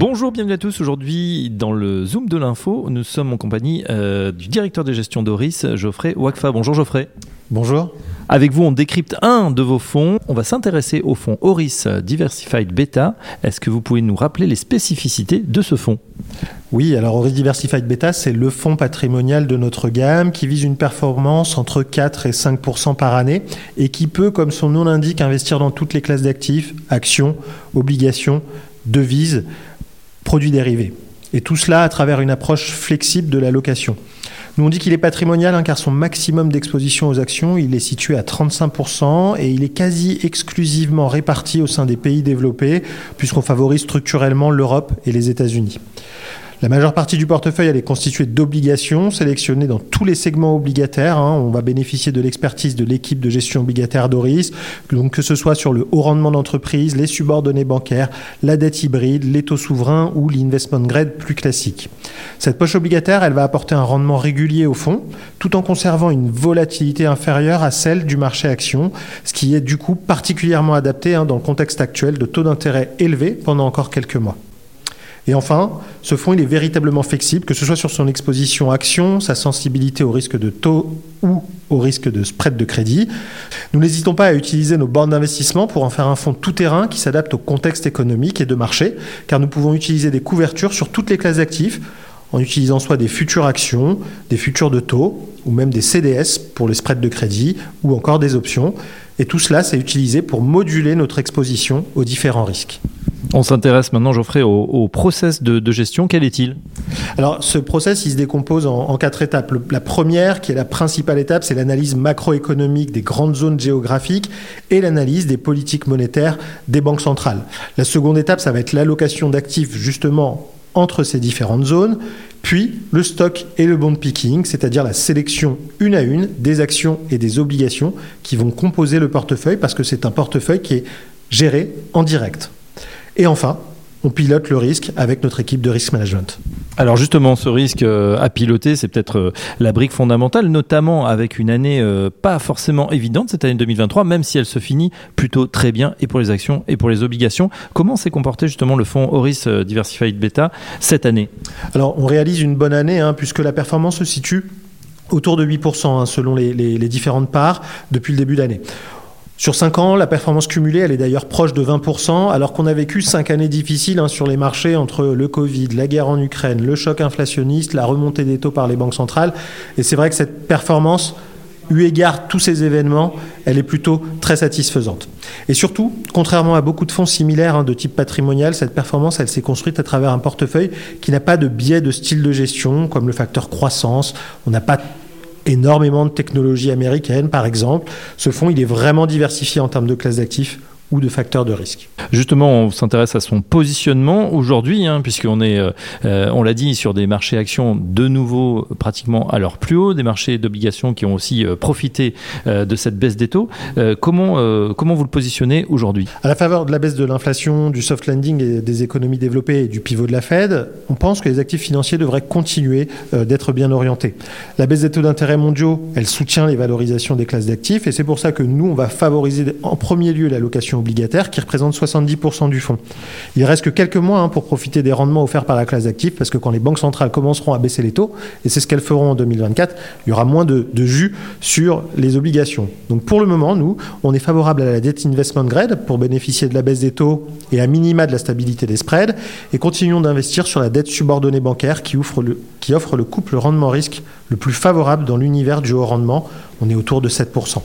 Bonjour, bienvenue à tous. Aujourd'hui, dans le Zoom de l'info, nous sommes en compagnie euh, du directeur de gestion d'Oris, Geoffrey Wakfa. Bonjour Geoffrey. Bonjour. Avec vous, on décrypte un de vos fonds. On va s'intéresser au fonds Oris Diversified Beta. Est-ce que vous pouvez nous rappeler les spécificités de ce fonds? Oui, alors Oris Diversified Beta, c'est le fonds patrimonial de notre gamme qui vise une performance entre 4 et 5% par année et qui peut, comme son nom l'indique, investir dans toutes les classes d'actifs, actions, obligations, devises produits dérivés. Et tout cela à travers une approche flexible de la location. Nous on dit qu'il est patrimonial hein, car son maximum d'exposition aux actions, il est situé à 35% et il est quasi exclusivement réparti au sein des pays développés puisqu'on favorise structurellement l'Europe et les États-Unis. La majeure partie du portefeuille, elle est constituée d'obligations sélectionnées dans tous les segments obligataires. Hein. On va bénéficier de l'expertise de l'équipe de gestion obligataire d'Oris, donc que ce soit sur le haut rendement d'entreprise, les subordonnés bancaires, la dette hybride, les taux souverains ou l'investment grade plus classique. Cette poche obligataire, elle va apporter un rendement régulier au fonds, tout en conservant une volatilité inférieure à celle du marché action, ce qui est du coup particulièrement adapté hein, dans le contexte actuel de taux d'intérêt élevés pendant encore quelques mois. Et enfin, ce fonds il est véritablement flexible, que ce soit sur son exposition action, sa sensibilité au risque de taux ou au risque de spread de crédit. Nous n'hésitons pas à utiliser nos bornes d'investissement pour en faire un fonds tout-terrain qui s'adapte au contexte économique et de marché, car nous pouvons utiliser des couvertures sur toutes les classes d'actifs en utilisant soit des futures actions, des futurs de taux, ou même des CDS pour les spreads de crédit, ou encore des options. Et tout cela, c'est utilisé pour moduler notre exposition aux différents risques. On s'intéresse maintenant, Geoffrey, au, process de, gestion. Quel est-il? Alors, ce process, il se décompose en, quatre étapes. la première, qui est la principale étape, c'est l'analyse macroéconomique des grandes zones géographiques et l'analyse des politiques monétaires des banques centrales. La seconde étape, ça va être l'allocation d'actifs, justement, entre ces différentes zones. Puis le stock et le bond picking, c'est-à-dire la sélection une à une des actions et des obligations qui vont composer le portefeuille parce que c'est un portefeuille qui est géré en direct. Et enfin, on pilote le risque avec notre équipe de risk management. Alors justement, ce risque euh, à piloter, c'est peut-être euh, la brique fondamentale, notamment avec une année euh, pas forcément évidente, cette année 2023, même si elle se finit plutôt très bien et pour les actions et pour les obligations. Comment s'est comporté justement le fonds Horis Diversified Beta cette année? Alors on réalise une bonne année, hein, puisque la performance se situe autour de 8% hein, selon les, les différentes parts depuis le début d'année. Sur 5 ans, la performance cumulée, elle est d'ailleurs proche de 20%, alors qu'on a vécu 5 années difficiles hein, sur les marchés entre le Covid, la guerre en Ukraine, le choc inflationniste, la remontée des taux par les banques centrales. Et c'est vrai que cette performance, eu égard tous ces événements, elle est plutôt très satisfaisante. Et surtout, contrairement à beaucoup de fonds similaires hein, de type patrimonial, cette performance, elle s'est construite à travers un portefeuille qui n'a pas de biais de style de gestion, comme le facteur croissance. On n'a pas énormément de technologies américaines, par exemple. Ce fonds, il est vraiment diversifié en termes de classes d'actifs ou de facteurs de risque. Justement, on s'intéresse à son positionnement aujourd'hui, hein, puisqu'on est, euh, euh, on l'a dit, sur des marchés actions de nouveau pratiquement à leur plus haut, des marchés d'obligations qui ont aussi euh, profité de cette baisse des taux. comment, comment vous le positionnez aujourd'hui? À la faveur de la baisse de l'inflation, du soft landing et des économies développées et du pivot de la Fed, on pense que les actifs financiers devraient continuer d'être bien orientés. La baisse des taux d'intérêt mondiaux, elle soutient les valorisations des classes d'actifs et c'est pour ça que nous, on va favoriser en premier lieu l'allocation obligataire qui représente 70% du fonds. Il reste que quelques mois hein, pour profiter des rendements offerts par la classe d'actifs parce que quand les banques centrales commenceront à baisser les taux, et c'est ce qu'elles feront en 2024, il y aura moins de, jus sur les obligations. Donc pour le moment, nous, on est favorable à la dette investment grade pour bénéficier de la baisse des taux et à minima de la stabilité des spreads et continuons d'investir sur la dette subordonnée bancaire qui offre le, qui offre le couple rendement-risque le plus favorable dans l'univers du haut rendement. On est autour de 7%.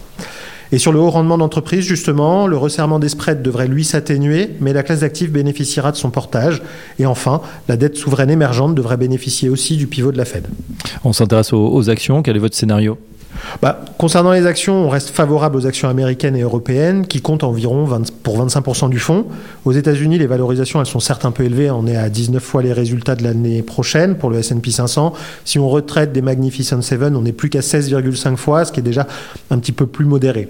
Et sur le haut rendement d'entreprise, justement, le resserrement des spreads devrait lui s'atténuer, mais la classe d'actifs bénéficiera de son portage. Et enfin, la dette souveraine émergente devrait bénéficier aussi du pivot de la Fed. On s'intéresse aux, actions. Quel est votre scénario? Bah, concernant les actions, on reste favorable aux actions américaines et européennes qui comptent environ pour 25% du fonds. Aux États-Unis, les valorisations elles sont certes un peu élevées. On est à 19 fois les résultats de l'année prochaine pour le S&P 500. Si on retraite des Magnificent Seven, on n'est plus qu'à 16,5 fois, ce qui est déjà un petit peu plus modéré.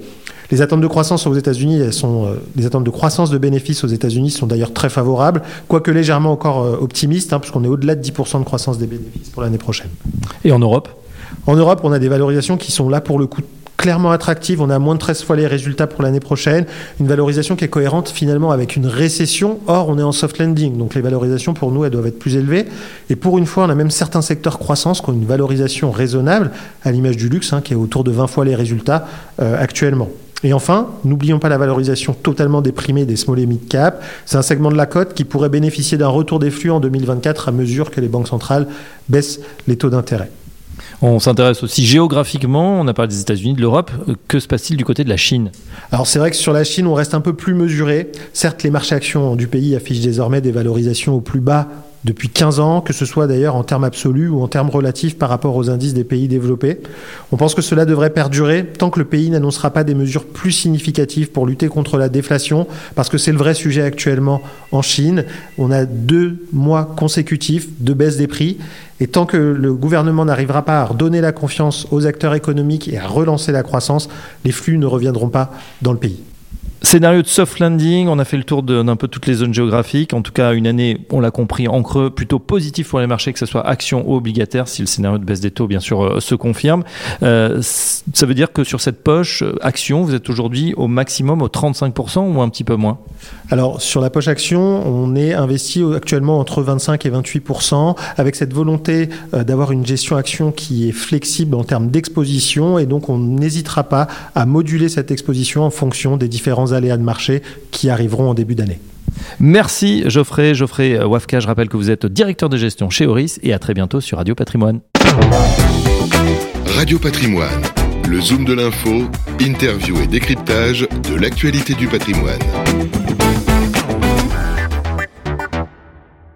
Les attentes de croissance aux États-Unis, sont, euh, les attentes de croissance de bénéfices aux États-Unis sont d'ailleurs très favorables, quoique légèrement encore euh, optimistes, hein, puisqu'on est au-delà de 10% de croissance des bénéfices pour l'année prochaine. Et en Europe? En Europe, on a des valorisations qui sont là pour le coup clairement attractive. On a moins de 13 fois les résultats pour l'année prochaine. Une valorisation qui est cohérente finalement avec une récession. Or, on est en soft landing. Donc les valorisations pour nous, elles doivent être plus élevées. Et pour une fois, on a même certains secteurs croissance qui ont une valorisation raisonnable, à l'image du luxe, hein, qui est autour de 20 fois les résultats euh, actuellement. Et enfin, n'oublions pas la valorisation totalement déprimée des small et mid cap. C'est un segment de la cote qui pourrait bénéficier d'un retour des flux en 2024 à mesure que les banques centrales baissent les taux d'intérêt. On s'intéresse aussi géographiquement, on a parlé des États-Unis, de l'Europe. Que se passe-t-il du côté de la Chine? Alors c'est vrai que sur la Chine, on reste un peu plus mesuré. Certes, les marchés actions du pays affichent désormais des valorisations au plus bas depuis 15 ans, que ce soit d'ailleurs en termes absolus ou en termes relatifs par rapport aux indices des pays développés. On pense que cela devrait perdurer tant que le pays n'annoncera pas des mesures plus significatives pour lutter contre la déflation, parce que c'est le vrai sujet actuellement en Chine. On a deux mois consécutifs de baisse des prix, et tant que le gouvernement n'arrivera pas à redonner la confiance aux acteurs économiques et à relancer la croissance, les flux ne reviendront pas dans le pays. Scénario de soft landing, on a fait le tour d'un peu toutes les zones géographiques. En tout cas, une année, on l'a compris, en creux, plutôt positif pour les marchés, que ce soit action ou obligataire, si le scénario de baisse des taux, bien sûr, euh, se confirme. Euh, ça veut dire que sur cette poche, euh, action, vous êtes aujourd'hui au maximum au 35% ou un petit peu moins? Alors, sur la poche action, on est investi actuellement entre 25 et 28%, avec cette volonté d'avoir une gestion action qui est flexible en termes d'exposition, et donc on n'hésitera pas à moduler cette exposition en fonction des différents aléas de marché qui arriveront en début d'année. Merci Geoffrey. Geoffrey Wafka, je rappelle que vous êtes directeur de gestion chez Oris et à très bientôt sur Radio Patrimoine. Radio Patrimoine, le zoom de l'info, interview et décryptage de l'actualité du patrimoine.